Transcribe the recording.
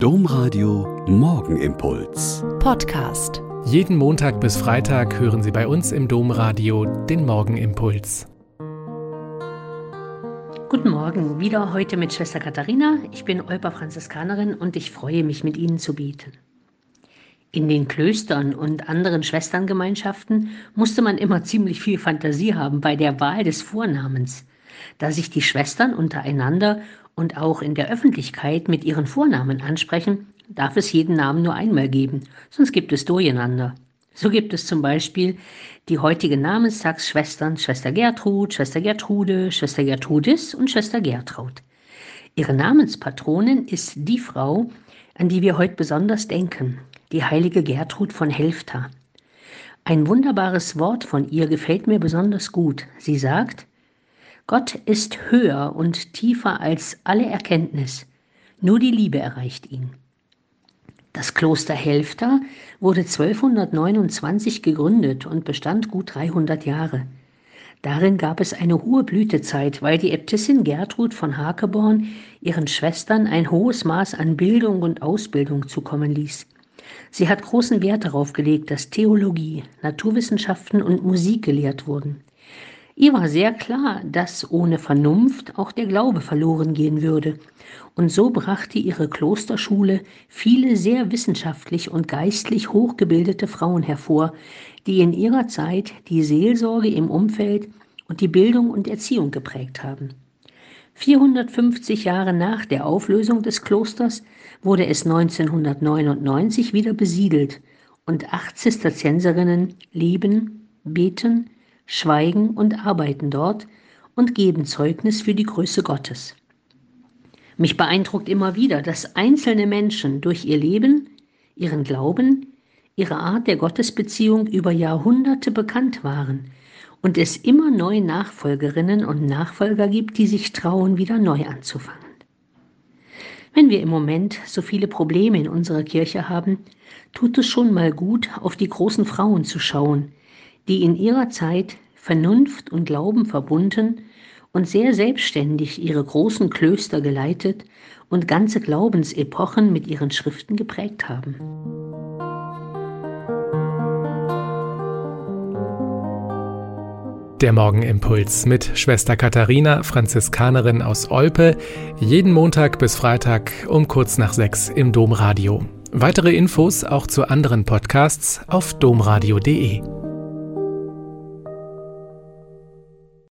Domradio Morgenimpuls. Podcast. Jeden Montag bis Freitag hören Sie bei uns im Domradio den Morgenimpuls. Guten Morgen, wieder heute mit Schwester Katharina. Ich bin Olpa Franziskanerin und ich freue mich, mit Ihnen zu beten. In den Klöstern und anderen Schwesterngemeinschaften musste man immer ziemlich viel Fantasie haben bei der Wahl des Vornamens, da sich die Schwestern untereinander und auch in der Öffentlichkeit mit ihren Vornamen ansprechen, darf es jeden Namen nur einmal geben, sonst gibt es Durcheinander. So gibt es zum Beispiel die heutige Namenstagsschwestern Schwester Gertrud, Schwester Gertrude, Schwester Gertrudis und Schwester Gertraud. Ihre Namenspatronin ist die Frau, an die wir heute besonders denken, die heilige Gertrud von Helfta. Ein wunderbares Wort von ihr gefällt mir besonders gut. Sie sagt, Gott ist höher und tiefer als alle Erkenntnis. Nur die Liebe erreicht ihn. Das Kloster Helfta wurde 1229 gegründet und bestand gut 300 Jahre. Darin gab es eine hohe Blütezeit, weil die Äbtissin Gertrud von Hakeborn ihren Schwestern ein hohes Maß an Bildung und Ausbildung zukommen ließ. Sie hat großen Wert darauf gelegt, dass Theologie, Naturwissenschaften und Musik gelehrt wurden. Ihr war sehr klar, dass ohne Vernunft auch der Glaube verloren gehen würde. Und so brachte ihre Klosterschule viele sehr wissenschaftlich und geistlich hochgebildete Frauen hervor, die in ihrer Zeit die Seelsorge im Umfeld und die Bildung und Erziehung geprägt haben. 450 Jahre nach der Auflösung des Klosters wurde es 1999 wieder besiedelt und acht Zisterzienserinnen leben, beten, schweigen und arbeiten dort und geben Zeugnis für die Größe Gottes. Mich beeindruckt immer wieder, dass einzelne Menschen durch ihr Leben, ihren Glauben, ihre Art der Gottesbeziehung über Jahrhunderte bekannt waren und es immer neue Nachfolgerinnen und Nachfolger gibt, die sich trauen, wieder neu anzufangen. Wenn wir im Moment so viele Probleme in unserer Kirche haben, tut es schon mal gut, auf die großen Frauen zu schauen, die in ihrer Zeit Vernunft und Glauben verbunden und sehr selbstständig ihre großen Klöster geleitet und ganze Glaubensepochen mit ihren Schriften geprägt haben. Der Morgenimpuls mit Schwester Katharina, Franziskanerin aus Olpe, jeden Montag bis Freitag um kurz nach sechs im Domradio. Weitere Infos auch zu anderen Podcasts auf domradio.de.